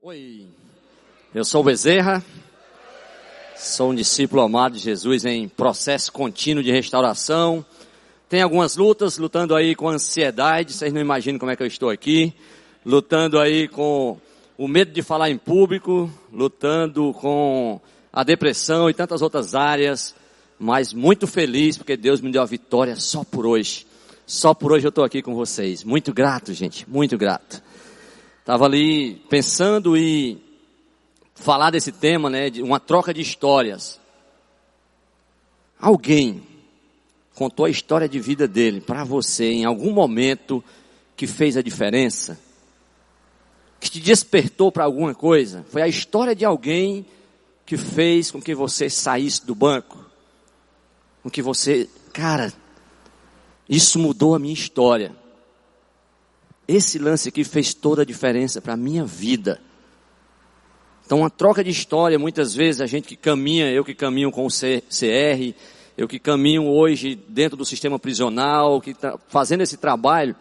Oi, eu sou Bezerra, sou um discípulo amado de Jesus em processo contínuo de restauração. Tem algumas lutas, lutando aí com ansiedade, vocês não imaginam como é que eu estou aqui, lutando aí com o medo de falar em público, lutando com a depressão e tantas outras áreas, mas muito feliz porque Deus me deu a vitória só por hoje. Só por hoje eu estou aqui com vocês. Muito grato, gente, muito grato. Estava ali pensando e falar desse tema, né, de uma troca de histórias. Alguém contou a história de vida dele para você em algum momento que fez a diferença? Que te despertou para alguma coisa? Foi a história de alguém que fez com que você saísse do banco? Com que você, cara, isso mudou a minha história. Esse lance aqui fez toda a diferença para a minha vida. Então, uma troca de história, muitas vezes a gente que caminha, eu que caminho com o CR, eu que caminho hoje dentro do sistema prisional, que está fazendo esse trabalho,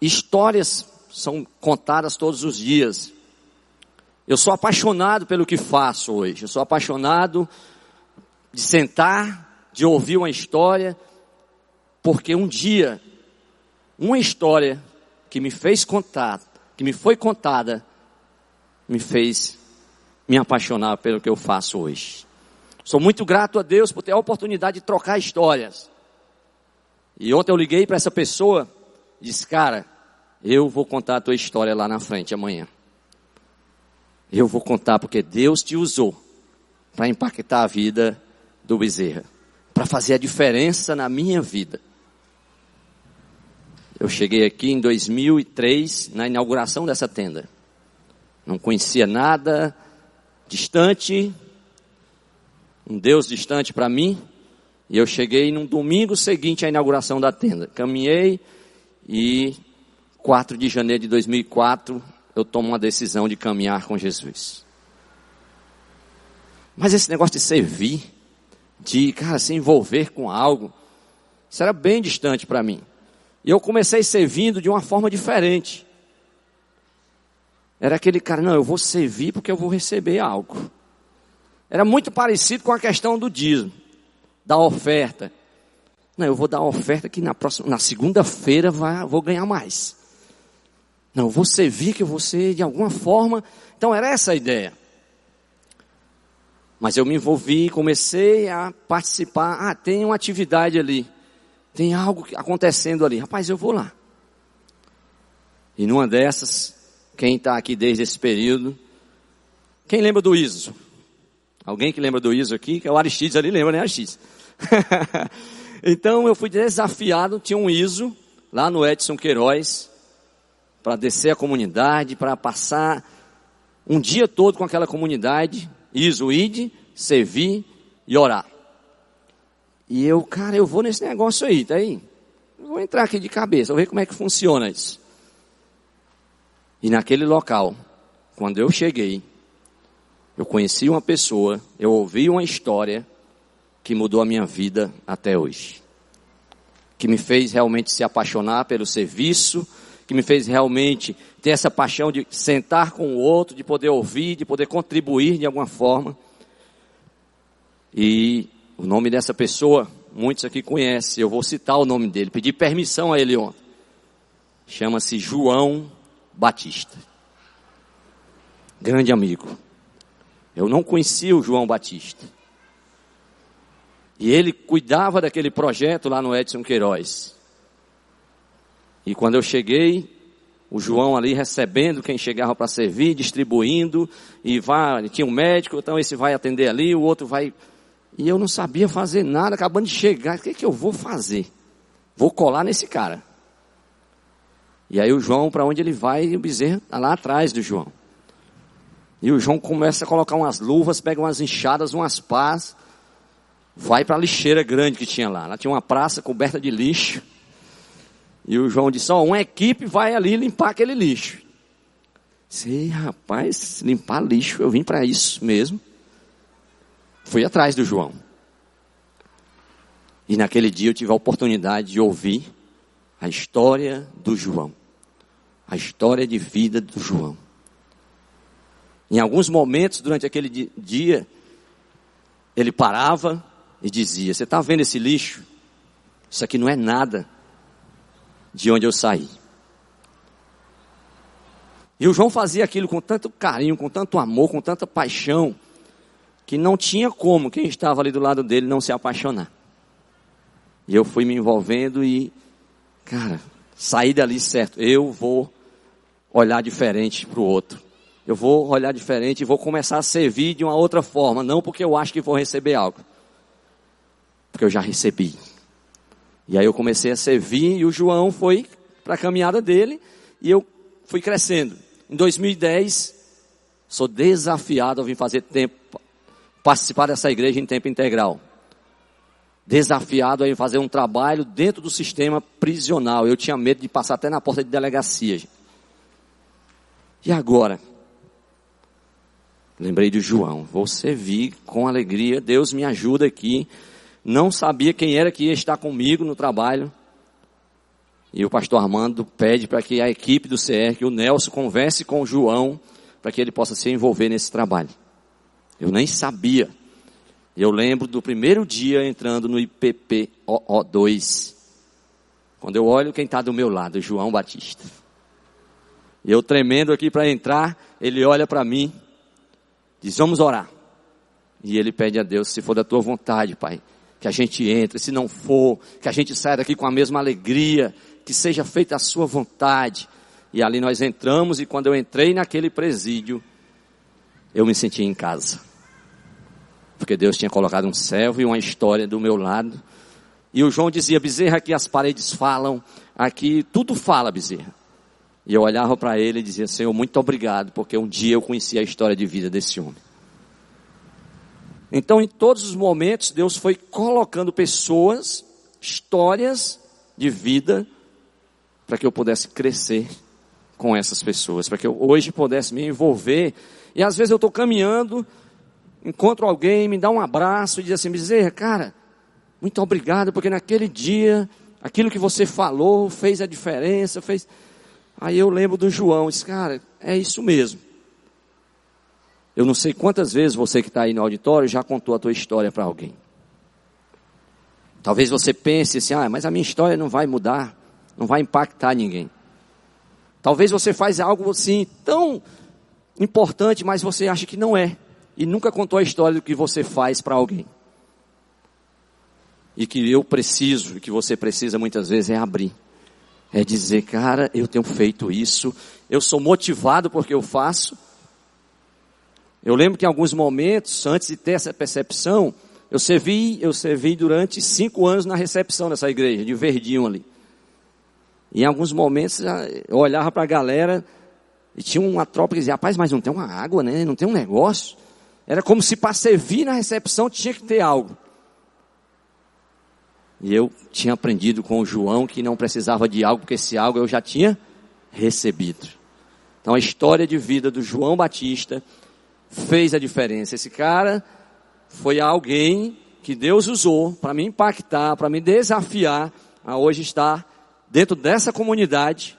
histórias são contadas todos os dias. Eu sou apaixonado pelo que faço hoje. Eu sou apaixonado de sentar, de ouvir uma história, porque um dia, uma história que me fez contar, que me foi contada, me fez me apaixonar pelo que eu faço hoje. Sou muito grato a Deus por ter a oportunidade de trocar histórias. E ontem eu liguei para essa pessoa e disse, cara, eu vou contar a tua história lá na frente amanhã. Eu vou contar porque Deus te usou para impactar a vida do Bezerra, para fazer a diferença na minha vida. Eu cheguei aqui em 2003, na inauguração dessa tenda. Não conhecia nada, distante, um Deus distante para mim. E eu cheguei num domingo seguinte à inauguração da tenda. Caminhei e 4 de janeiro de 2004 eu tomo uma decisão de caminhar com Jesus. Mas esse negócio de servir, de, cara, se envolver com algo, isso era bem distante para mim. E eu comecei servindo de uma forma diferente. Era aquele cara, não, eu vou servir porque eu vou receber algo. Era muito parecido com a questão do dízimo, da oferta. Não, eu vou dar a oferta que na próxima, na segunda-feira vou ganhar mais. Não, eu vou servir que eu vou ser de alguma forma. Então era essa a ideia. Mas eu me envolvi, comecei a participar. Ah, tem uma atividade ali. Tem algo acontecendo ali. Rapaz, eu vou lá. E numa dessas, quem está aqui desde esse período, quem lembra do ISO? Alguém que lembra do ISO aqui? Que é o Aristides ali, lembra, né, Aristides? então eu fui desafiado, tinha um ISO lá no Edson Queiroz, para descer a comunidade, para passar um dia todo com aquela comunidade, ISO, ID, servir e orar. E eu, cara, eu vou nesse negócio aí, tá aí? Eu vou entrar aqui de cabeça, vou ver como é que funciona isso. E naquele local, quando eu cheguei, eu conheci uma pessoa, eu ouvi uma história que mudou a minha vida até hoje. Que me fez realmente se apaixonar pelo serviço, que me fez realmente ter essa paixão de sentar com o outro, de poder ouvir, de poder contribuir de alguma forma. E o nome dessa pessoa, muitos aqui conhecem, eu vou citar o nome dele, pedi permissão a ele ontem. Chama-se João Batista. Grande amigo. Eu não conhecia o João Batista. E ele cuidava daquele projeto lá no Edson Queiroz. E quando eu cheguei, o João ali recebendo quem chegava para servir, distribuindo, e vai, tinha um médico, então esse vai atender ali, o outro vai e eu não sabia fazer nada, acabando de chegar. O que, é que eu vou fazer? Vou colar nesse cara. E aí o João, para onde ele vai, o bezerro está lá atrás do João. E o João começa a colocar umas luvas, pega umas enxadas, umas pás, vai para a lixeira grande que tinha lá. Lá tinha uma praça coberta de lixo. E o João disse, ó, oh, uma equipe vai ali limpar aquele lixo. Sei, rapaz, limpar lixo, eu vim para isso mesmo. Fui atrás do João. E naquele dia eu tive a oportunidade de ouvir a história do João. A história de vida do João. Em alguns momentos durante aquele dia, ele parava e dizia: Você está vendo esse lixo? Isso aqui não é nada de onde eu saí. E o João fazia aquilo com tanto carinho, com tanto amor, com tanta paixão, que não tinha como quem estava ali do lado dele não se apaixonar. E eu fui me envolvendo e, cara, saí dali certo. Eu vou olhar diferente para o outro. Eu vou olhar diferente e vou começar a servir de uma outra forma. Não porque eu acho que vou receber algo. Porque eu já recebi. E aí eu comecei a servir e o João foi para a caminhada dele e eu fui crescendo. Em 2010, sou desafiado a vir fazer tempo, participar dessa igreja em tempo integral. Desafiado a fazer um trabalho dentro do sistema prisional. Eu tinha medo de passar até na porta de delegacia. E agora? Lembrei de João. Vou servir com alegria. Deus me ajuda aqui. Não sabia quem era que ia estar comigo no trabalho. E o pastor Armando pede para que a equipe do CR, que o Nelson converse com o João, para que ele possa se envolver nesse trabalho. Eu nem sabia. Eu lembro do primeiro dia entrando no IPPOO2. Quando eu olho quem está do meu lado, João Batista. Eu tremendo aqui para entrar, ele olha para mim, diz: Vamos orar. E ele pede a Deus: Se for da tua vontade, Pai, que a gente entre. Se não for, que a gente saia daqui com a mesma alegria, que seja feita a sua vontade. E ali nós entramos, e quando eu entrei naquele presídio, eu me senti em casa. Porque Deus tinha colocado um servo e uma história do meu lado. E o João dizia: Bezerra, aqui as paredes falam, aqui tudo fala, Bezerra. E eu olhava para ele e dizia: Senhor, muito obrigado, porque um dia eu conheci a história de vida desse homem. Então, em todos os momentos, Deus foi colocando pessoas, histórias de vida, para que eu pudesse crescer com essas pessoas, para que eu hoje pudesse me envolver. E às vezes eu estou caminhando, encontro alguém, me dá um abraço e diz assim: Bezerra, cara, muito obrigado, porque naquele dia, aquilo que você falou fez a diferença, fez. Aí eu lembro do João, disse, cara, é isso mesmo. Eu não sei quantas vezes você que está aí no auditório já contou a tua história para alguém. Talvez você pense assim, ah, mas a minha história não vai mudar, não vai impactar ninguém. Talvez você faz algo assim tão importante, mas você acha que não é. E nunca contou a história do que você faz para alguém. E que eu preciso, e que você precisa muitas vezes é abrir é dizer, cara, eu tenho feito isso, eu sou motivado porque eu faço. Eu lembro que em alguns momentos, antes de ter essa percepção, eu servi, eu servi durante cinco anos na recepção dessa igreja, de Verdinho ali. E em alguns momentos eu olhava para a galera e tinha uma tropa que dizia, rapaz, mas não tem uma água, né? Não tem um negócio. Era como se para servir na recepção tinha que ter algo. E eu tinha aprendido com o João que não precisava de algo, porque esse algo eu já tinha recebido. Então a história de vida do João Batista fez a diferença. Esse cara foi alguém que Deus usou para me impactar, para me desafiar a hoje estar dentro dessa comunidade,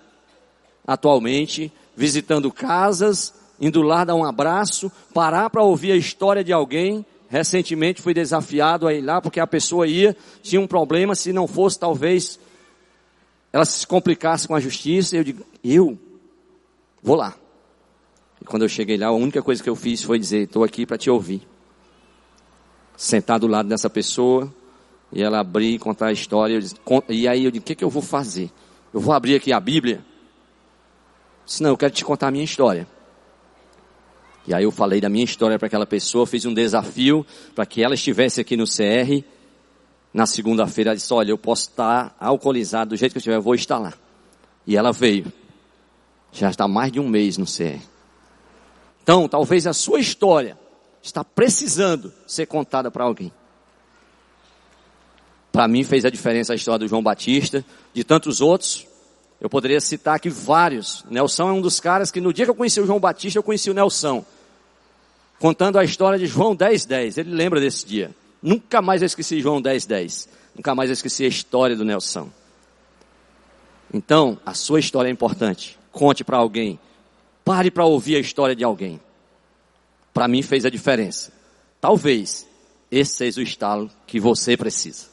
atualmente, visitando casas, indo lá dar um abraço, parar para ouvir a história de alguém Recentemente fui desafiado a ir lá porque a pessoa ia, tinha um problema, se não fosse talvez ela se complicasse com a justiça. Eu digo, eu vou lá. E quando eu cheguei lá, a única coisa que eu fiz foi dizer, estou aqui para te ouvir. Sentar do lado dessa pessoa, e ela abrir, contar a história. Disse, e aí eu digo, o que, que eu vou fazer? Eu vou abrir aqui a Bíblia? Senão eu quero te contar a minha história. E aí eu falei da minha história para aquela pessoa, fiz um desafio para que ela estivesse aqui no CR. Na segunda-feira ela disse, olha, eu posso estar alcoolizado do jeito que eu estiver, eu vou estar lá. E ela veio. Já está mais de um mês no CR. Então, talvez a sua história está precisando ser contada para alguém. Para mim fez a diferença a história do João Batista, de tantos outros. Eu poderia citar aqui vários. Nelson é um dos caras que no dia que eu conheci o João Batista, eu conheci o Nelson contando a história de João 10, 10. Ele lembra desse dia. Nunca mais eu esqueci João 10, 10. Nunca mais eu esqueci a história do Nelson. Então, a sua história é importante. Conte para alguém. Pare para ouvir a história de alguém. para mim fez a diferença. Talvez esse seja o estalo que você precisa.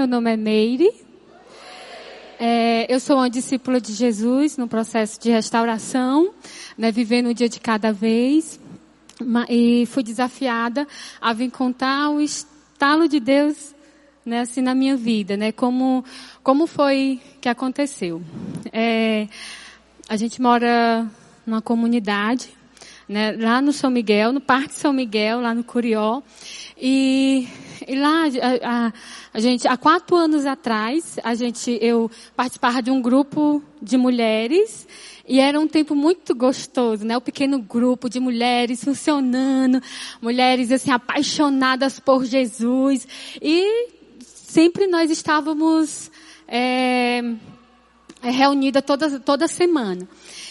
Meu nome é Meire. É, eu sou uma discípula de Jesus no processo de restauração, né, vivendo um dia de cada vez. E fui desafiada a vir contar o estalo de Deus né, assim, na minha vida, né, como, como foi que aconteceu. É, a gente mora numa comunidade, né, lá no São Miguel, no Parque São Miguel, lá no Curió. E, e lá a, a, a, gente, há quatro anos atrás, a gente, eu participava de um grupo de mulheres e era um tempo muito gostoso, né? O pequeno grupo de mulheres funcionando, mulheres assim apaixonadas por Jesus e sempre nós estávamos é, reunidas toda toda semana.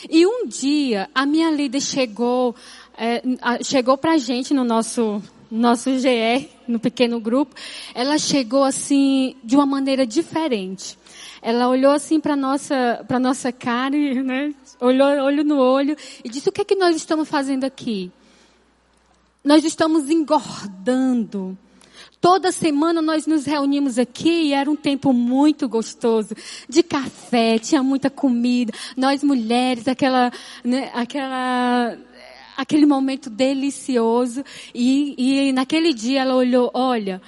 E um dia a minha líder chegou é, chegou para a gente no nosso nosso GR, no pequeno grupo, ela chegou assim de uma maneira diferente. Ela olhou assim para nossa para nossa cara, né? Olhou olho no olho e disse: "O que é que nós estamos fazendo aqui? Nós estamos engordando." Toda semana nós nos reunimos aqui e era um tempo muito gostoso. De café, tinha muita comida. Nós mulheres, aquela, né, aquela aquele momento delicioso. E, e naquele dia ela olhou, olha,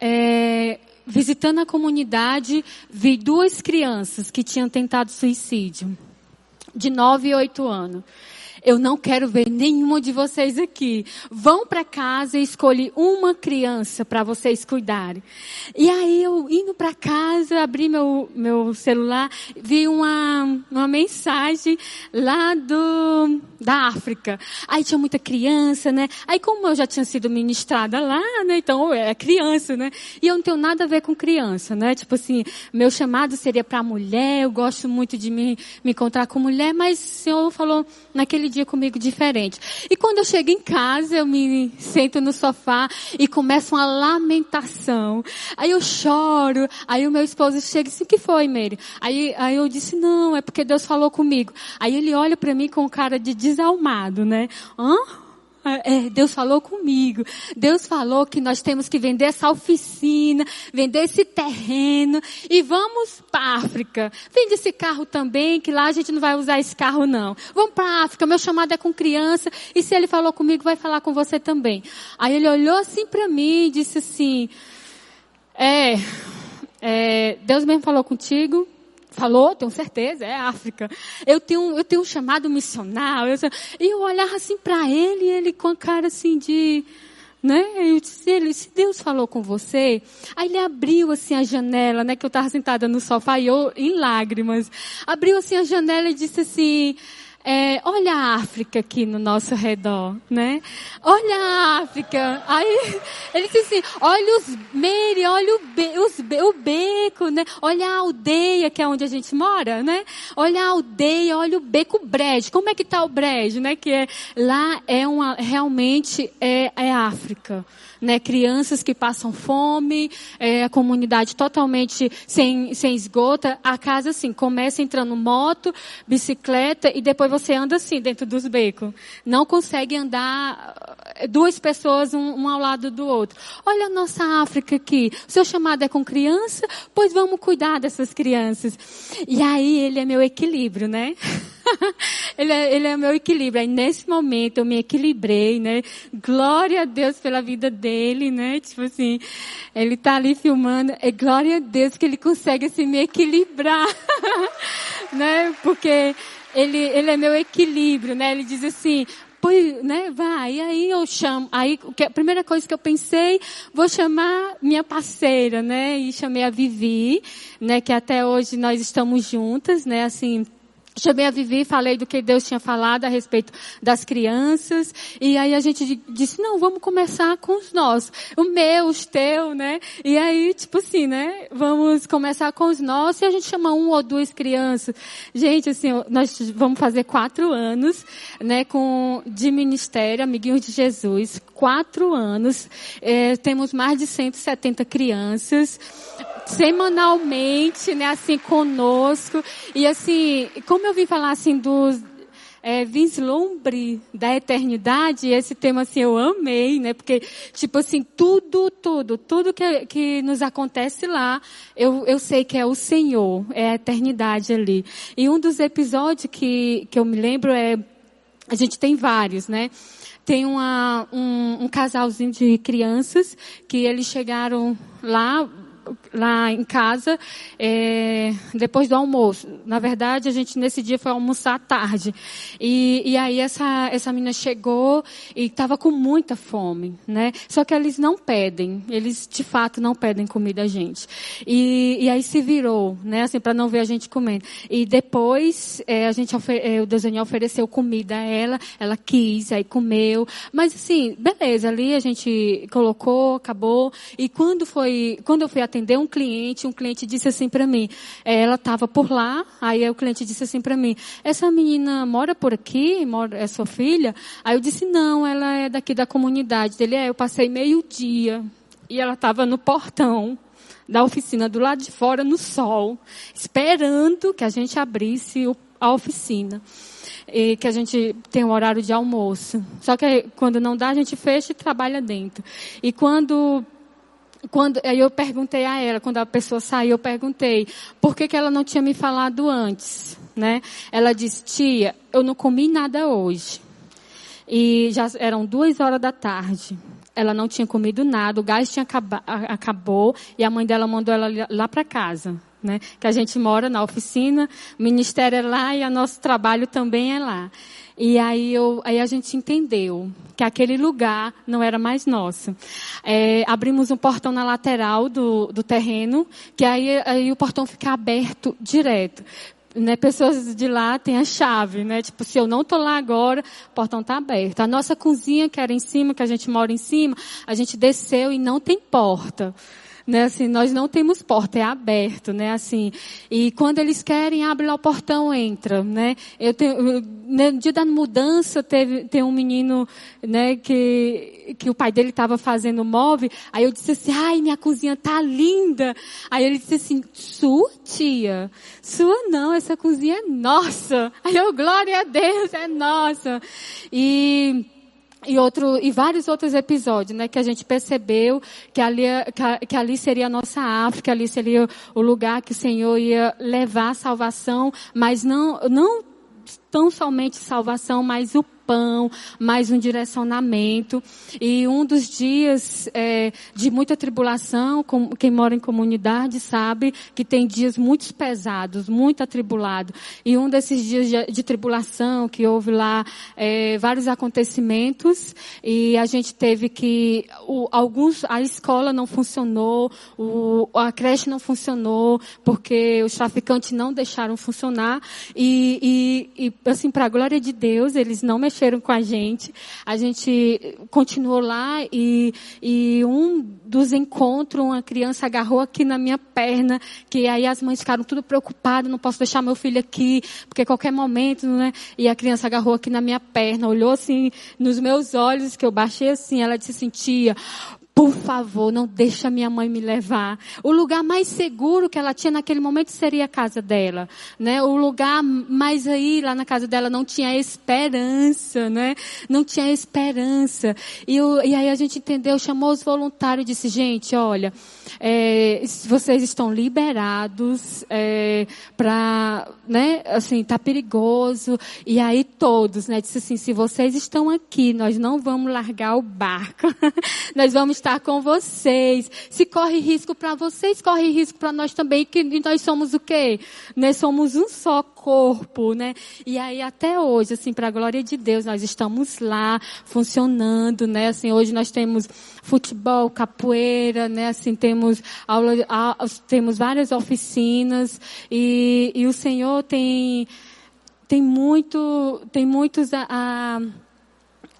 é, visitando a comunidade, vi duas crianças que tinham tentado suicídio, de 9 e 8 anos eu não quero ver nenhuma de vocês aqui. Vão para casa e escolhi uma criança para vocês cuidarem. E aí eu indo para casa, abri meu, meu celular, vi uma, uma mensagem lá do, da África. Aí tinha muita criança, né? Aí como eu já tinha sido ministrada lá, né? Então é criança, né? E eu não tenho nada a ver com criança, né? Tipo assim, meu chamado seria para mulher, eu gosto muito de me, me encontrar com mulher, mas o Senhor falou naquele dia comigo diferente. E quando eu chego em casa, eu me sento no sofá e começa uma lamentação. Aí eu choro. Aí o meu esposo chega e diz, o que foi, Mary? Aí, aí eu disse, não, é porque Deus falou comigo. Aí ele olha para mim com cara de desalmado, né? Hã? É, Deus falou comigo. Deus falou que nós temos que vender essa oficina, vender esse terreno e vamos para África. Vende esse carro também, que lá a gente não vai usar esse carro não. Vamos para África, meu chamado é com criança e se ele falou comigo, vai falar com você também. Aí ele olhou assim para mim e disse assim, é, é, Deus mesmo falou contigo, Falou, tenho certeza, é África. Eu tenho, eu tenho um chamado missionário. e eu olhava assim para ele, ele com a cara assim de, né? Eu disse, ele, se Deus falou com você, aí ele abriu assim a janela, né? Que eu estava sentada no sofá e eu em lágrimas. Abriu assim a janela e disse assim, é, olha a África aqui no nosso redor, né? Olha a África. Aí ele disse assim, olha os Mary, olha o, be, os, o beco, né? Olha a aldeia que é onde a gente mora, né? Olha a aldeia, olha o beco Brejo. Como é que tá o Brejo, né? Que é, lá é uma, realmente é, é África né? Crianças que passam fome, é, a comunidade totalmente sem, sem esgoto. A casa, assim, começa entrando moto, bicicleta e depois você anda assim dentro dos becos. Não consegue andar eh, duas pessoas um, um ao lado do outro. Olha a nossa África aqui. O seu chamado é com criança? Pois vamos cuidar dessas crianças. E aí ele é meu equilíbrio, né? ele, é, ele é meu equilíbrio. Aí nesse momento eu me equilibrei, né? Glória a Deus pela vida dele, né? Tipo assim, ele tá ali filmando. É glória a Deus que ele consegue assim me equilibrar, né? Porque ele, ele é meu equilíbrio, né? Ele diz assim, pois, né, vai. E aí eu chamo, aí a primeira coisa que eu pensei, vou chamar minha parceira, né, e chamei a Vivi, né, que até hoje nós estamos juntas, né, assim, Chamei a Vivi, falei do que Deus tinha falado a respeito das crianças. E aí a gente disse, não, vamos começar com os nossos. O meu, os teu, né? E aí, tipo assim, né? Vamos começar com os nossos e a gente chama um ou duas crianças. Gente, assim, nós vamos fazer quatro anos, né? Com, de ministério, Amiguinhos de Jesus. Quatro anos. É, temos mais de 170 crianças semanalmente, né, assim, conosco. E assim, como eu vim falar assim dos é, vislumbre da eternidade, esse tema assim eu amei, né? Porque, tipo assim, tudo, tudo, tudo que, que nos acontece lá, eu, eu sei que é o Senhor, é a eternidade ali. E um dos episódios que, que eu me lembro é, a gente tem vários, né? Tem uma, um, um casalzinho de crianças que eles chegaram lá, lá em casa é, depois do almoço. Na verdade, a gente nesse dia foi almoçar à tarde. E, e aí essa, essa menina chegou e estava com muita fome, né? Só que eles não pedem, eles de fato não pedem comida a gente. E, e aí se virou, né? Assim, para não ver a gente comendo. E depois é, a gente é, o desenho ofereceu comida a ela, ela quis, aí comeu. Mas assim, beleza, ali a gente colocou, acabou. E quando foi, quando eu fui atender um cliente, um cliente disse assim para mim, é, ela estava por lá, aí o cliente disse assim para mim, essa menina mora por aqui, mora, é sua filha? Aí eu disse, não, ela é daqui da comunidade dele, é, eu passei meio dia e ela estava no portão da oficina do lado de fora no sol, esperando que a gente abrisse o, a oficina e que a gente tem um horário de almoço. Só que quando não dá, a gente fecha e trabalha dentro. E quando quando, aí eu perguntei a ela, quando a pessoa saiu, eu perguntei, por que, que ela não tinha me falado antes, né? Ela disse, tia, eu não comi nada hoje. E já eram duas horas da tarde. Ela não tinha comido nada, o gás tinha acaba, acabou e a mãe dela mandou ela lá para casa. Né? Que a gente mora na oficina, o ministério é lá e o nosso trabalho também é lá. E aí, eu, aí a gente entendeu que aquele lugar não era mais nosso. É, abrimos um portão na lateral do, do terreno, que aí, aí o portão fica aberto direto. Né, pessoas de lá têm a chave, né? Tipo, se eu não tô lá agora, o portão tá aberto. A nossa cozinha, que era em cima, que a gente mora em cima, a gente desceu e não tem porta né? Assim, nós não temos porta, é aberto, né? Assim, e quando eles querem, abre lá o portão, entra, né? Eu tenho, no dia da mudança teve, tem um menino, né, que, que o pai dele estava fazendo móvel, aí eu disse assim, ai, minha cozinha tá linda. Aí ele disse assim, sua tia? Sua não, essa cozinha é nossa. Aí eu, glória a Deus, é nossa. E, e outro e vários outros episódios, né, que a gente percebeu que ali que, que, ali seria a nossa África, ali seria o lugar que o Senhor ia levar a salvação, mas não não tão somente salvação, mas o pão, mais um direcionamento. E um dos dias é, de muita tribulação, com, quem mora em comunidade sabe que tem dias muito pesados, muito atribulado. E um desses dias de, de tribulação, que houve lá é, vários acontecimentos, e a gente teve que, o, alguns, a escola não funcionou, o, a creche não funcionou, porque os traficantes não deixaram funcionar. E, e, e assim, para a glória de Deus, eles não mexeram mexeram com a gente. A gente continuou lá e, e um dos encontros, uma criança agarrou aqui na minha perna, que aí as mães ficaram tudo preocupadas, não posso deixar meu filho aqui, porque qualquer momento, né? E a criança agarrou aqui na minha perna, olhou assim nos meus olhos, que eu baixei assim, ela disse assim, tia, por favor, não deixa minha mãe me levar. O lugar mais seguro que ela tinha naquele momento seria a casa dela, né? O lugar mais aí, lá na casa dela, não tinha esperança, né? Não tinha esperança. E, e aí a gente entendeu, chamou os voluntários e disse, gente, olha, é, vocês estão liberados é, para, né? Assim, tá perigoso. E aí todos, né? Disse assim, se vocês estão aqui, nós não vamos largar o barco. nós vamos estar estar com vocês. Se corre risco para vocês, corre risco para nós também, que nós somos o quê? Nós somos um só corpo, né? E aí até hoje, assim, para a glória de Deus, nós estamos lá funcionando, né? Assim, hoje nós temos futebol, capoeira, né? Assim, temos aula, temos várias oficinas e, e o Senhor tem tem muito, tem muitos a, a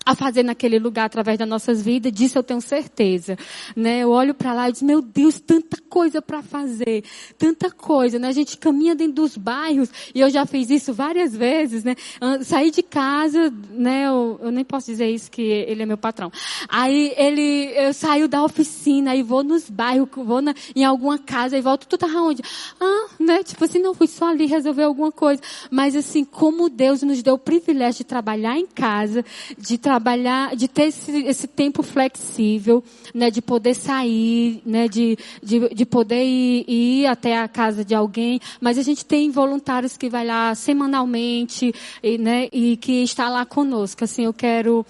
a fazer naquele lugar através das nossas vidas, disso eu tenho certeza. Né? Eu olho para lá e digo, meu Deus, tanta coisa para fazer, tanta coisa. Né? A gente caminha dentro dos bairros, e eu já fiz isso várias vezes, né? Sair de casa, né? Eu, eu, nem posso dizer isso que ele é meu patrão. Aí ele, eu saio da oficina e vou nos bairros, vou na, em alguma casa e volto, tu tava onde? Ah, né? Tipo assim, não, fui só ali resolver alguma coisa. Mas assim, como Deus nos deu o privilégio de trabalhar em casa, de trabalhar trabalhar, de ter esse, esse tempo flexível, né, de poder sair, né, de, de, de poder ir, ir, até a casa de alguém, mas a gente tem voluntários que vai lá semanalmente, e, né, e que está lá conosco. Assim, eu quero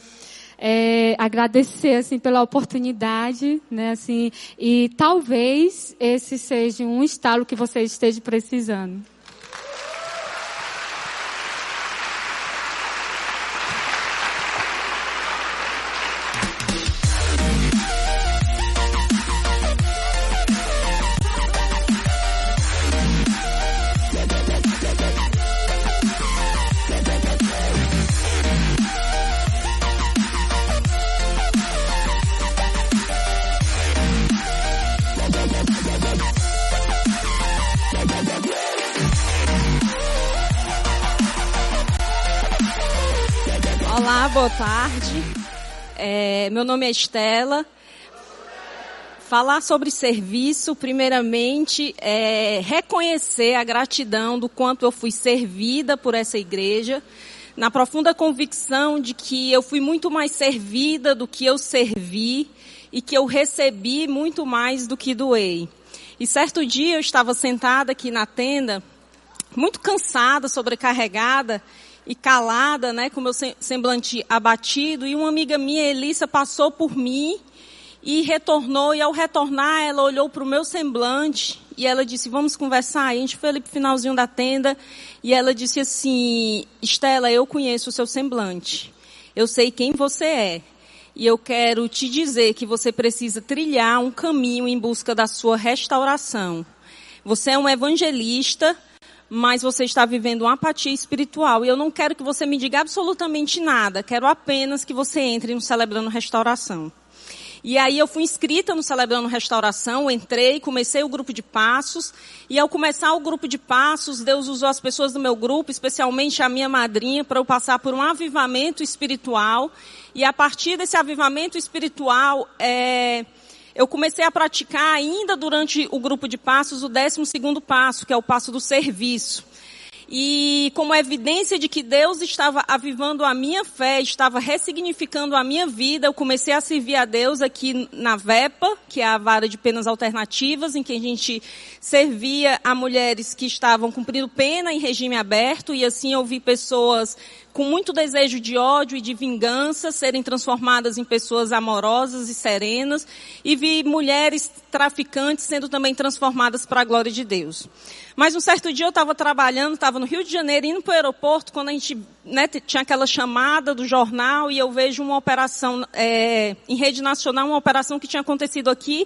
é, agradecer assim pela oportunidade, né, assim, e talvez esse seja um estalo que você esteja precisando. Boa tarde. É, meu nome é Estela. Falar sobre serviço, primeiramente, é reconhecer a gratidão do quanto eu fui servida por essa igreja, na profunda convicção de que eu fui muito mais servida do que eu servi e que eu recebi muito mais do que doei. E certo dia eu estava sentada aqui na tenda, muito cansada, sobrecarregada, e calada, né, com meu semblante abatido, e uma amiga minha, Elissa, passou por mim e retornou, e ao retornar ela olhou para o meu semblante e ela disse, vamos conversar. E a gente foi ali para o finalzinho da tenda e ela disse assim, Estela, eu conheço o seu semblante, eu sei quem você é. E eu quero te dizer que você precisa trilhar um caminho em busca da sua restauração. Você é um evangelista, mas você está vivendo uma apatia espiritual. E eu não quero que você me diga absolutamente nada. Quero apenas que você entre no Celebrando Restauração. E aí eu fui inscrita no Celebrando Restauração, entrei, comecei o grupo de passos, e ao começar o grupo de passos, Deus usou as pessoas do meu grupo, especialmente a minha madrinha, para eu passar por um avivamento espiritual. E a partir desse avivamento espiritual, é, eu comecei a praticar ainda durante o grupo de passos o décimo segundo passo, que é o passo do serviço. E como evidência de que Deus estava avivando a minha fé, estava ressignificando a minha vida, eu comecei a servir a Deus aqui na VEPA, que é a vara de penas alternativas, em que a gente servia a mulheres que estavam cumprindo pena em regime aberto, e assim eu vi pessoas com muito desejo de ódio e de vingança serem transformadas em pessoas amorosas e serenas, e vi mulheres traficantes sendo também transformadas para a glória de Deus. Mas um certo dia eu estava trabalhando, estava no Rio de Janeiro, indo para o aeroporto, quando a gente né, tinha aquela chamada do jornal e eu vejo uma operação é, em rede nacional, uma operação que tinha acontecido aqui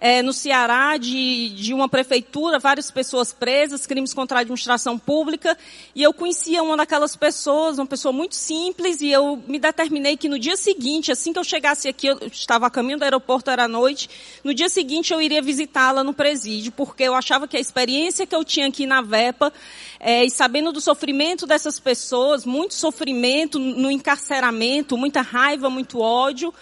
é, no Ceará de, de uma prefeitura, várias pessoas presas, crimes contra a administração pública, e eu conhecia uma daquelas pessoas, uma pessoa muito simples, e eu me determinei que no dia seguinte, assim que eu chegasse aqui, eu estava a caminho do aeroporto, era noite, no dia seguinte eu iria visitá-la no presídio, porque eu achava que a experiência que eu tinha aqui na VEPA, é, e sabendo do sofrimento dessas pessoas, muito sofrimento no encarceramento, muita raiva, muito ódio,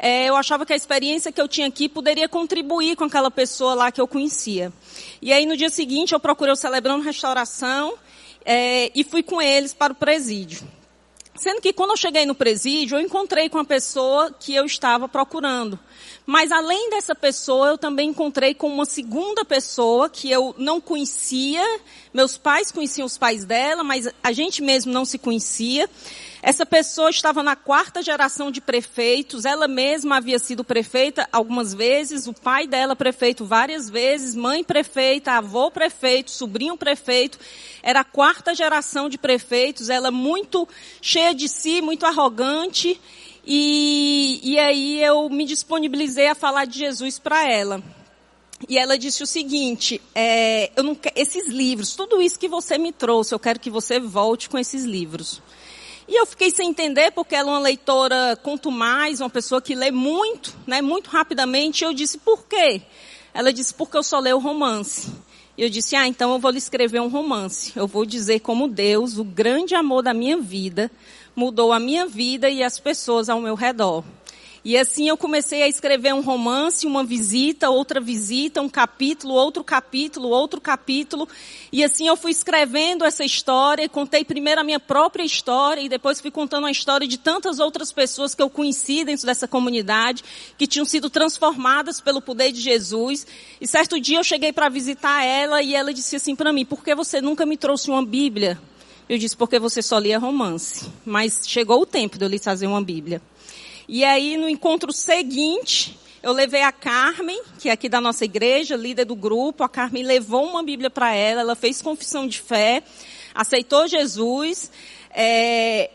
é, eu achava que a experiência que eu tinha aqui poderia contribuir com aquela pessoa lá que eu conhecia. E aí no dia seguinte eu procurei o Celebrando Restauração é, e fui com eles para o presídio. Sendo que quando eu cheguei no presídio, eu encontrei com a pessoa que eu estava procurando. Mas além dessa pessoa, eu também encontrei com uma segunda pessoa que eu não conhecia. Meus pais conheciam os pais dela, mas a gente mesmo não se conhecia. Essa pessoa estava na quarta geração de prefeitos, ela mesma havia sido prefeita algumas vezes, o pai dela prefeito várias vezes, mãe prefeita, avô prefeito, sobrinho prefeito. Era a quarta geração de prefeitos, ela muito cheia de si, muito arrogante. E, e aí eu me disponibilizei a falar de Jesus para ela. E ela disse o seguinte: é, eu não, esses livros, tudo isso que você me trouxe, eu quero que você volte com esses livros. E eu fiquei sem entender, porque ela é uma leitora, quanto mais, uma pessoa que lê muito, né, muito rapidamente. Eu disse, por quê? Ela disse, porque eu só leio romance. E eu disse, ah, então eu vou lhe escrever um romance. Eu vou dizer como Deus, o grande amor da minha vida, mudou a minha vida e as pessoas ao meu redor. E assim eu comecei a escrever um romance, uma visita, outra visita, um capítulo, outro capítulo, outro capítulo. E assim eu fui escrevendo essa história, contei primeiro a minha própria história e depois fui contando a história de tantas outras pessoas que eu conheci dentro dessa comunidade, que tinham sido transformadas pelo poder de Jesus. E certo dia eu cheguei para visitar ela e ela disse assim para mim: "Por que você nunca me trouxe uma Bíblia?" Eu disse: "Porque você só lia romance." Mas chegou o tempo de eu lhe fazer uma Bíblia. E aí, no encontro seguinte, eu levei a Carmen, que é aqui da nossa igreja, líder do grupo. A Carmen levou uma Bíblia para ela, ela fez confissão de fé, aceitou Jesus. É,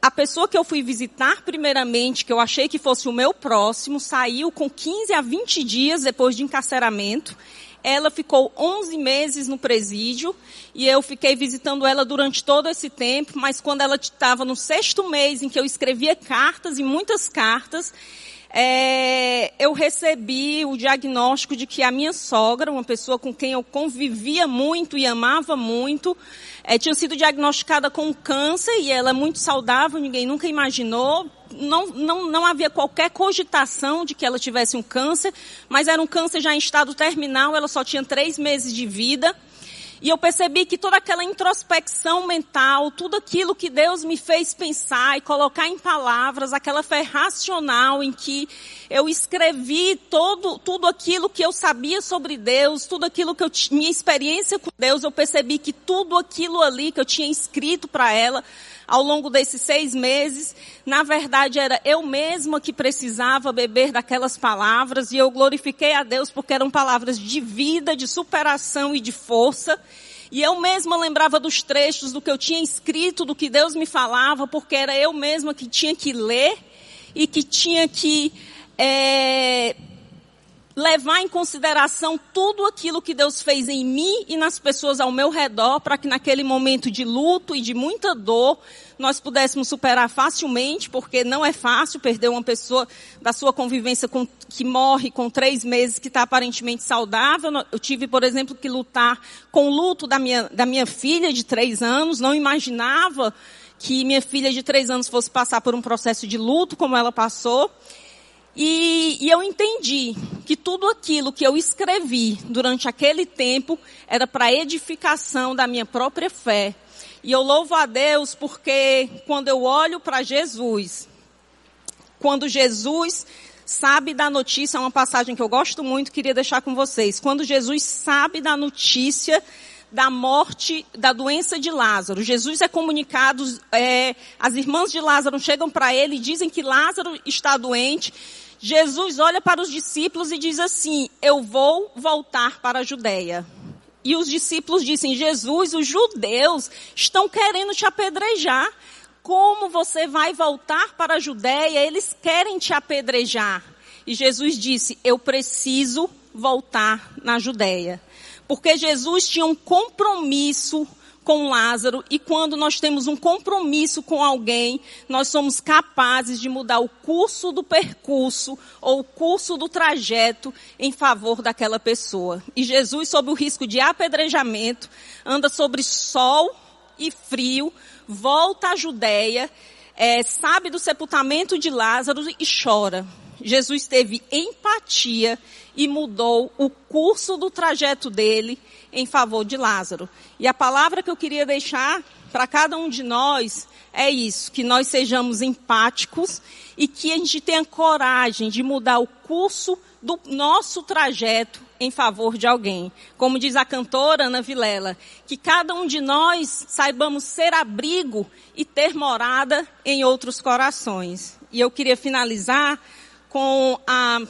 a pessoa que eu fui visitar primeiramente, que eu achei que fosse o meu próximo, saiu com 15 a 20 dias depois de encarceramento. Ela ficou 11 meses no presídio e eu fiquei visitando ela durante todo esse tempo, mas quando ela estava no sexto mês em que eu escrevia cartas e muitas cartas, é, eu recebi o diagnóstico de que a minha sogra, uma pessoa com quem eu convivia muito e amava muito, é, tinha sido diagnosticada com câncer e ela é muito saudável, ninguém nunca imaginou, não, não, não havia qualquer cogitação de que ela tivesse um câncer, mas era um câncer já em estado terminal, ela só tinha três meses de vida. E eu percebi que toda aquela introspecção mental, tudo aquilo que Deus me fez pensar e colocar em palavras, aquela fé racional em que eu escrevi todo, tudo aquilo que eu sabia sobre Deus, tudo aquilo que eu minha experiência com Deus, eu percebi que tudo aquilo ali que eu tinha escrito para ela, ao longo desses seis meses, na verdade era eu mesma que precisava beber daquelas palavras e eu glorifiquei a Deus porque eram palavras de vida, de superação e de força. E eu mesma lembrava dos trechos do que eu tinha escrito, do que Deus me falava, porque era eu mesma que tinha que ler e que tinha que é, levar em consideração tudo aquilo que Deus fez em mim e nas pessoas ao meu redor, para que naquele momento de luto e de muita dor, nós pudéssemos superar facilmente, porque não é fácil perder uma pessoa da sua convivência com, que morre com três meses, que está aparentemente saudável. Eu tive, por exemplo, que lutar com o luto da minha, da minha filha de três anos, não imaginava que minha filha de três anos fosse passar por um processo de luto como ela passou. E, e, eu entendi que tudo aquilo que eu escrevi durante aquele tempo era para edificação da minha própria fé. E eu louvo a Deus porque quando eu olho para Jesus, quando Jesus sabe da notícia, é uma passagem que eu gosto muito, queria deixar com vocês. Quando Jesus sabe da notícia da morte, da doença de Lázaro. Jesus é comunicado, é, as irmãs de Lázaro chegam para ele e dizem que Lázaro está doente. Jesus olha para os discípulos e diz assim: Eu vou voltar para a Judéia. E os discípulos dizem: Jesus, os judeus estão querendo te apedrejar. Como você vai voltar para a Judéia? Eles querem te apedrejar. E Jesus disse: Eu preciso voltar na Judéia. Porque Jesus tinha um compromisso com Lázaro e quando nós temos um compromisso com alguém, nós somos capazes de mudar o curso do percurso ou o curso do trajeto em favor daquela pessoa. E Jesus, sob o risco de apedrejamento, anda sobre sol e frio, volta à Judéia, é, sabe do sepultamento de Lázaro e chora. Jesus teve empatia e mudou o curso do trajeto dele em favor de Lázaro. E a palavra que eu queria deixar para cada um de nós é isso, que nós sejamos empáticos e que a gente tenha coragem de mudar o curso do nosso trajeto em favor de alguém. Como diz a cantora Ana Vilela, que cada um de nós saibamos ser abrigo e ter morada em outros corações. E eu queria finalizar com a,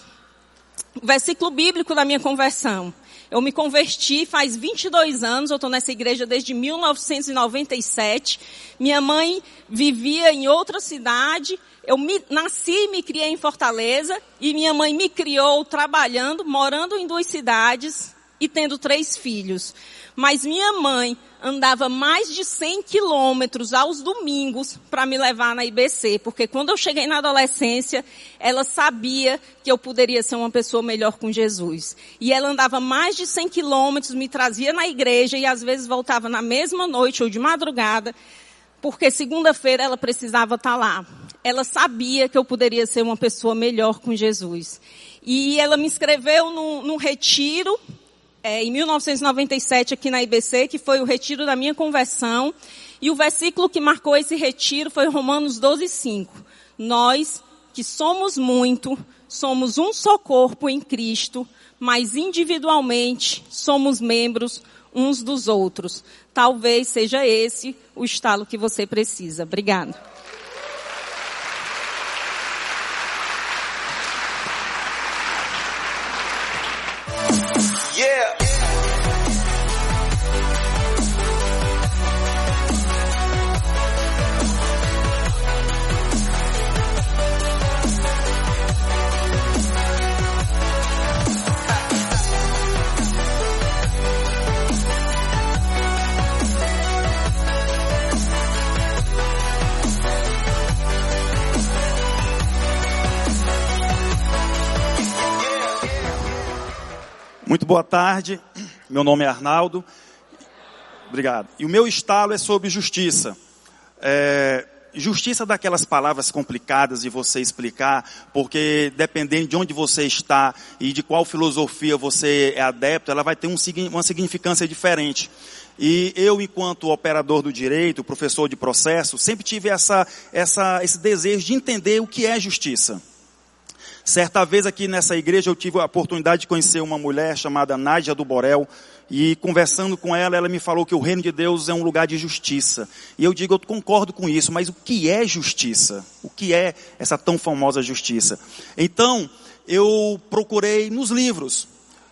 o versículo bíblico da minha conversão. Eu me converti faz 22 anos, eu estou nessa igreja desde 1997. Minha mãe vivia em outra cidade. Eu me, nasci e me criei em Fortaleza e minha mãe me criou trabalhando, morando em duas cidades e tendo três filhos. Mas minha mãe andava mais de 100 quilômetros aos domingos para me levar na IBC, porque quando eu cheguei na adolescência, ela sabia que eu poderia ser uma pessoa melhor com Jesus. E ela andava mais de 100 quilômetros, me trazia na igreja e às vezes voltava na mesma noite ou de madrugada, porque segunda-feira ela precisava estar tá lá. Ela sabia que eu poderia ser uma pessoa melhor com Jesus. E ela me inscreveu num, num retiro é, em 1997 aqui na IBC, que foi o retiro da minha conversão. E o versículo que marcou esse retiro foi Romanos 12, 5. Nós, que somos muito, somos um só corpo em Cristo, mas individualmente somos membros uns dos outros. Talvez seja esse o estalo que você precisa. Obrigada. Muito boa tarde, meu nome é Arnaldo. Obrigado. E o meu estalo é sobre justiça. É, justiça daquelas palavras complicadas de você explicar, porque dependendo de onde você está e de qual filosofia você é adepto, ela vai ter um, uma significância diferente. E eu, enquanto operador do direito, professor de processo, sempre tive essa, essa, esse desejo de entender o que é justiça. Certa vez aqui nessa igreja eu tive a oportunidade de conhecer uma mulher chamada Nádia do Borel. E conversando com ela, ela me falou que o reino de Deus é um lugar de justiça. E eu digo, eu concordo com isso, mas o que é justiça? O que é essa tão famosa justiça? Então, eu procurei nos livros.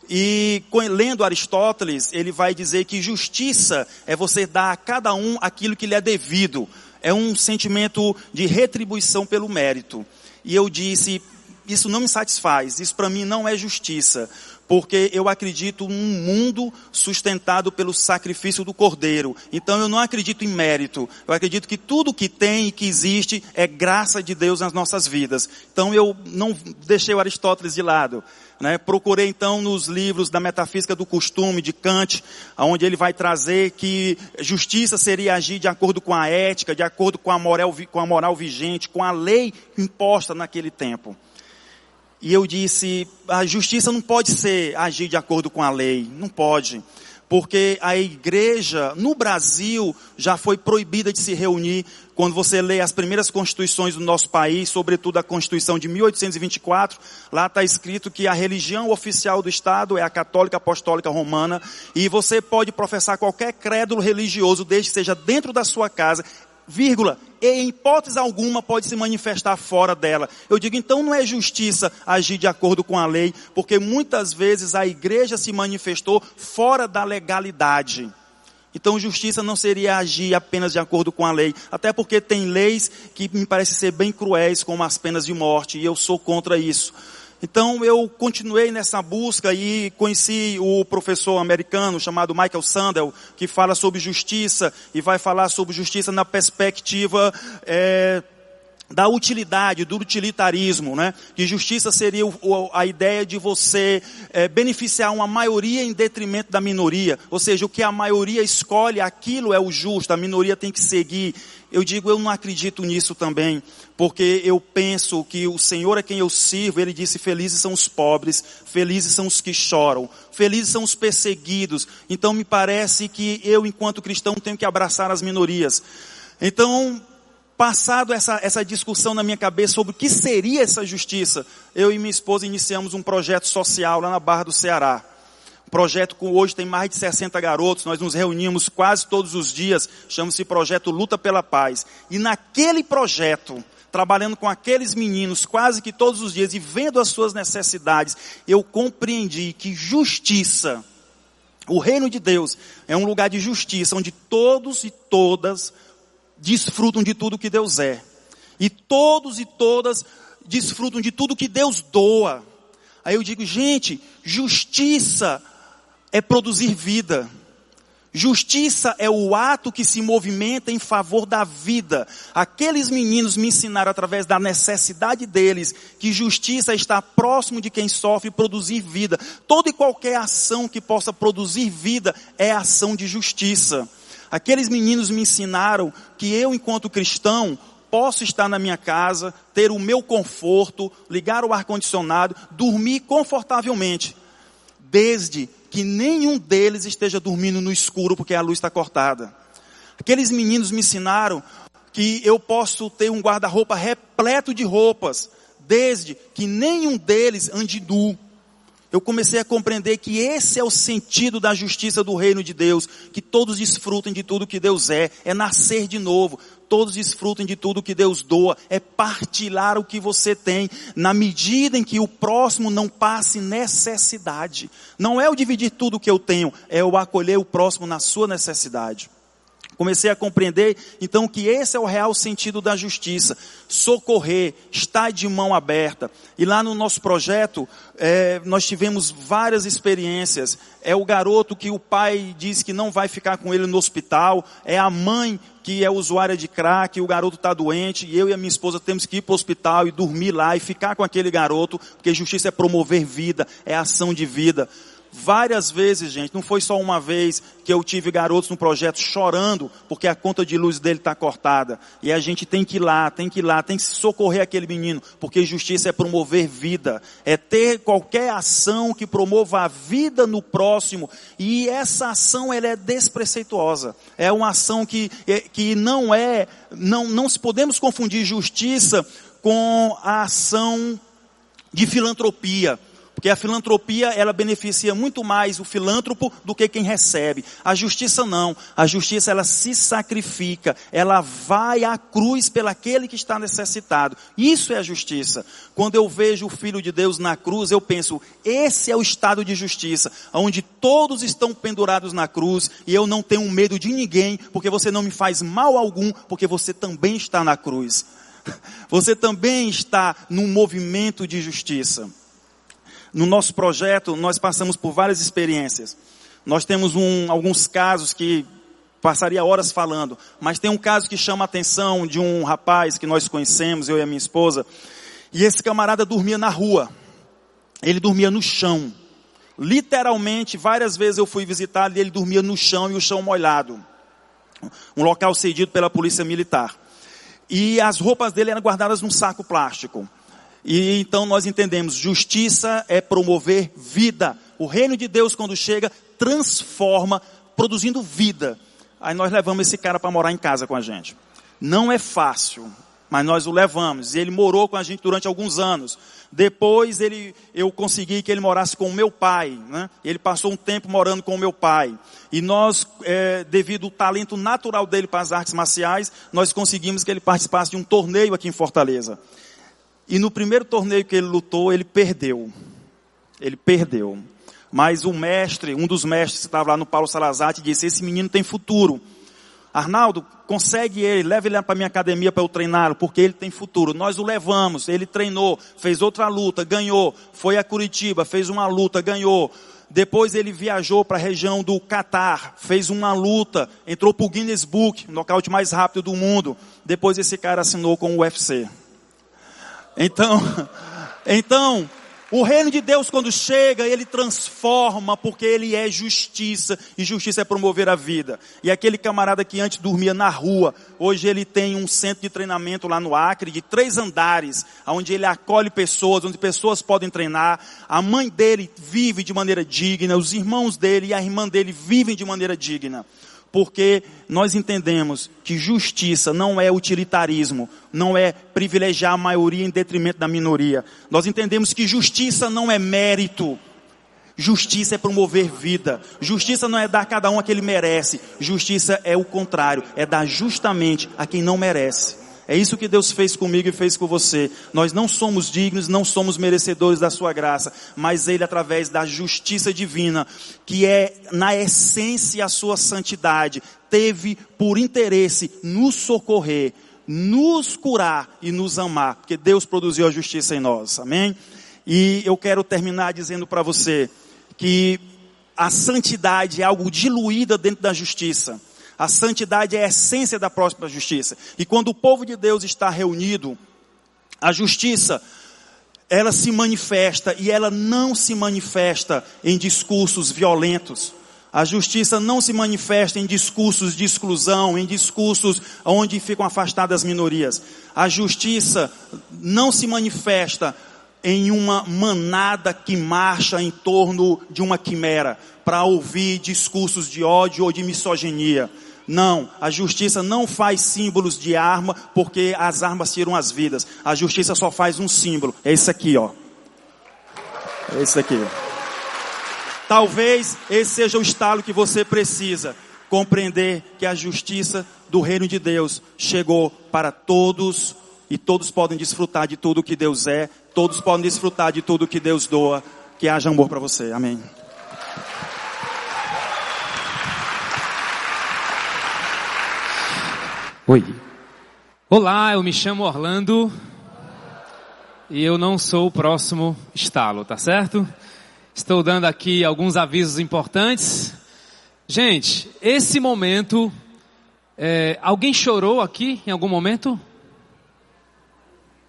E lendo Aristóteles, ele vai dizer que justiça é você dar a cada um aquilo que lhe é devido. É um sentimento de retribuição pelo mérito. E eu disse, isso não me satisfaz, isso para mim não é justiça, porque eu acredito num mundo sustentado pelo sacrifício do Cordeiro. Então eu não acredito em mérito, eu acredito que tudo que tem e que existe é graça de Deus nas nossas vidas. Então eu não deixei o Aristóteles de lado. Né? Procurei então nos livros da metafísica do costume de Kant, onde ele vai trazer que justiça seria agir de acordo com a ética, de acordo com a moral, com a moral vigente, com a lei imposta naquele tempo. E eu disse, a justiça não pode ser agir de acordo com a lei, não pode. Porque a igreja no Brasil já foi proibida de se reunir. Quando você lê as primeiras constituições do nosso país, sobretudo a Constituição de 1824, lá está escrito que a religião oficial do Estado é a católica apostólica romana e você pode professar qualquer crédulo religioso, desde que seja dentro da sua casa, vírgula, e em hipótese alguma pode se manifestar fora dela. Eu digo, então não é justiça agir de acordo com a lei, porque muitas vezes a igreja se manifestou fora da legalidade. Então justiça não seria agir apenas de acordo com a lei, até porque tem leis que me parecem ser bem cruéis, como as penas de morte, e eu sou contra isso. Então eu continuei nessa busca e conheci o professor americano chamado Michael Sandel, que fala sobre justiça e vai falar sobre justiça na perspectiva é, da utilidade, do utilitarismo, né? Que justiça seria o, a ideia de você é, beneficiar uma maioria em detrimento da minoria. Ou seja, o que a maioria escolhe, aquilo é o justo, a minoria tem que seguir. Eu digo, eu não acredito nisso também, porque eu penso que o Senhor é quem eu sirvo, Ele disse, felizes são os pobres, felizes são os que choram, felizes são os perseguidos. Então me parece que eu, enquanto cristão, tenho que abraçar as minorias. Então, passado essa, essa discussão na minha cabeça sobre o que seria essa justiça, eu e minha esposa iniciamos um projeto social lá na Barra do Ceará. Projeto com hoje tem mais de 60 garotos, nós nos reunimos quase todos os dias, chama-se Projeto Luta pela Paz. E naquele projeto, trabalhando com aqueles meninos quase que todos os dias e vendo as suas necessidades, eu compreendi que justiça, o reino de Deus é um lugar de justiça onde todos e todas desfrutam de tudo que Deus é. E todos e todas desfrutam de tudo que Deus doa. Aí eu digo, gente, justiça é produzir vida. Justiça é o ato que se movimenta em favor da vida. Aqueles meninos me ensinaram através da necessidade deles que justiça está próximo de quem sofre produzir vida. Toda e qualquer ação que possa produzir vida é ação de justiça. Aqueles meninos me ensinaram que eu, enquanto cristão, posso estar na minha casa, ter o meu conforto, ligar o ar-condicionado, dormir confortavelmente, desde que nenhum deles esteja dormindo no escuro porque a luz está cortada. Aqueles meninos me ensinaram que eu posso ter um guarda-roupa repleto de roupas, desde que nenhum deles ande nu eu comecei a compreender que esse é o sentido da justiça do reino de Deus, que todos desfrutem de tudo que Deus é, é nascer de novo, todos desfrutem de tudo que Deus doa, é partilhar o que você tem, na medida em que o próximo não passe necessidade. Não é o dividir tudo que eu tenho, é o acolher o próximo na sua necessidade. Comecei a compreender então que esse é o real sentido da justiça: socorrer, estar de mão aberta. E lá no nosso projeto, é, nós tivemos várias experiências. É o garoto que o pai diz que não vai ficar com ele no hospital, é a mãe que é usuária de crack, o garoto está doente, e eu e a minha esposa temos que ir para o hospital e dormir lá e ficar com aquele garoto, porque justiça é promover vida, é ação de vida. Várias vezes, gente, não foi só uma vez que eu tive garotos no projeto chorando porque a conta de luz dele está cortada. E a gente tem que ir lá, tem que ir lá, tem que socorrer aquele menino, porque justiça é promover vida, é ter qualquer ação que promova a vida no próximo. E essa ação ela é despreceituosa. É uma ação que, é, que não é, não, não se podemos confundir justiça com a ação de filantropia. Porque a filantropia, ela beneficia muito mais o filântropo do que quem recebe. A justiça não. A justiça, ela se sacrifica. Ela vai à cruz pelaquele que está necessitado. Isso é a justiça. Quando eu vejo o Filho de Deus na cruz, eu penso, esse é o estado de justiça. Onde todos estão pendurados na cruz e eu não tenho medo de ninguém, porque você não me faz mal algum, porque você também está na cruz. Você também está num movimento de justiça. No nosso projeto, nós passamos por várias experiências. Nós temos um, alguns casos que passaria horas falando, mas tem um caso que chama a atenção de um rapaz que nós conhecemos, eu e a minha esposa, e esse camarada dormia na rua. Ele dormia no chão. Literalmente, várias vezes eu fui visitá-lo e ele dormia no chão e o chão molhado. Um local cedido pela polícia militar. E as roupas dele eram guardadas num saco plástico. E então nós entendemos, justiça é promover vida. O reino de Deus quando chega transforma, produzindo vida. Aí nós levamos esse cara para morar em casa com a gente. Não é fácil, mas nós o levamos. E ele morou com a gente durante alguns anos. Depois ele, eu consegui que ele morasse com o meu pai. Né? Ele passou um tempo morando com o meu pai. E nós, é, devido ao talento natural dele para as artes marciais, nós conseguimos que ele participasse de um torneio aqui em Fortaleza. E no primeiro torneio que ele lutou, ele perdeu. Ele perdeu. Mas o mestre, um dos mestres que estava lá no Paulo Salazar, disse: Esse menino tem futuro. Arnaldo, consegue ele, leve ele para minha academia para eu treiná-lo, porque ele tem futuro. Nós o levamos, ele treinou, fez outra luta, ganhou. Foi a Curitiba, fez uma luta, ganhou. Depois ele viajou para a região do Catar, fez uma luta, entrou para o Guinness Book, nocaute mais rápido do mundo. Depois esse cara assinou com o UFC. Então, então, o reino de Deus, quando chega, ele transforma, porque ele é justiça, e justiça é promover a vida. E aquele camarada que antes dormia na rua, hoje ele tem um centro de treinamento lá no Acre, de três andares, onde ele acolhe pessoas, onde pessoas podem treinar. A mãe dele vive de maneira digna, os irmãos dele e a irmã dele vivem de maneira digna porque nós entendemos que justiça não é utilitarismo, não é privilegiar a maioria em detrimento da minoria. Nós entendemos que justiça não é mérito. Justiça é promover vida. Justiça não é dar a cada um a que ele merece. Justiça é o contrário, é dar justamente a quem não merece. É isso que Deus fez comigo e fez com você. Nós não somos dignos, não somos merecedores da sua graça, mas Ele, através da justiça divina, que é na essência a sua santidade, teve por interesse nos socorrer, nos curar e nos amar, porque Deus produziu a justiça em nós. Amém? E eu quero terminar dizendo para você que a santidade é algo diluída dentro da justiça. A santidade é a essência da próxima justiça. E quando o povo de Deus está reunido, a justiça, ela se manifesta e ela não se manifesta em discursos violentos. A justiça não se manifesta em discursos de exclusão, em discursos onde ficam afastadas as minorias. A justiça não se manifesta em uma manada que marcha em torno de uma quimera para ouvir discursos de ódio ou de misoginia. Não, a justiça não faz símbolos de arma, porque as armas tiram as vidas. A justiça só faz um símbolo. É esse aqui, ó. É esse aqui. Talvez esse seja o estalo que você precisa. Compreender que a justiça do reino de Deus chegou para todos e todos podem desfrutar de tudo que Deus é, todos podem desfrutar de tudo que Deus doa. Que haja amor para você. Amém. Oi. Olá, eu me chamo Orlando e eu não sou o próximo estalo, tá certo? Estou dando aqui alguns avisos importantes. Gente, esse momento, é, alguém chorou aqui em algum momento?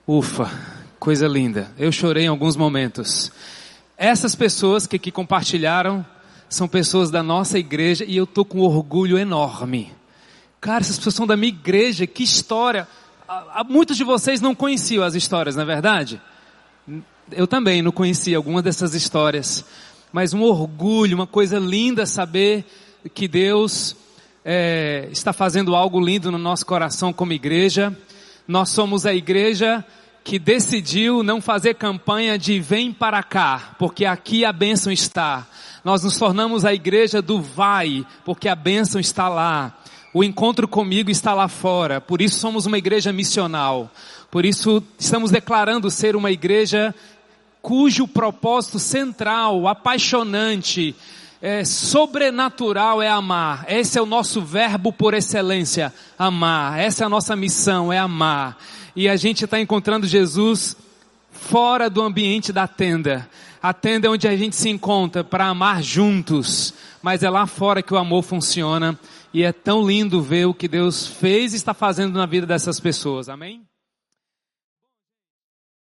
Ufa, coisa linda. Eu chorei em alguns momentos. Essas pessoas que aqui compartilharam são pessoas da nossa igreja e eu tô com orgulho enorme Cara, essas pessoas são da minha igreja, que história. Muitos de vocês não conheciam as histórias, não é verdade? Eu também não conhecia algumas dessas histórias. Mas um orgulho, uma coisa linda saber que Deus é, está fazendo algo lindo no nosso coração como igreja. Nós somos a igreja que decidiu não fazer campanha de vem para cá, porque aqui a bênção está. Nós nos tornamos a igreja do vai, porque a bênção está lá. O encontro comigo está lá fora. Por isso somos uma igreja missional. Por isso estamos declarando ser uma igreja cujo propósito central, apaixonante, é, sobrenatural é amar. Esse é o nosso verbo por excelência, amar. Essa é a nossa missão, é amar. E a gente está encontrando Jesus fora do ambiente da tenda. A tenda é onde a gente se encontra para amar juntos, mas é lá fora que o amor funciona. E é tão lindo ver o que Deus fez e está fazendo na vida dessas pessoas. Amém?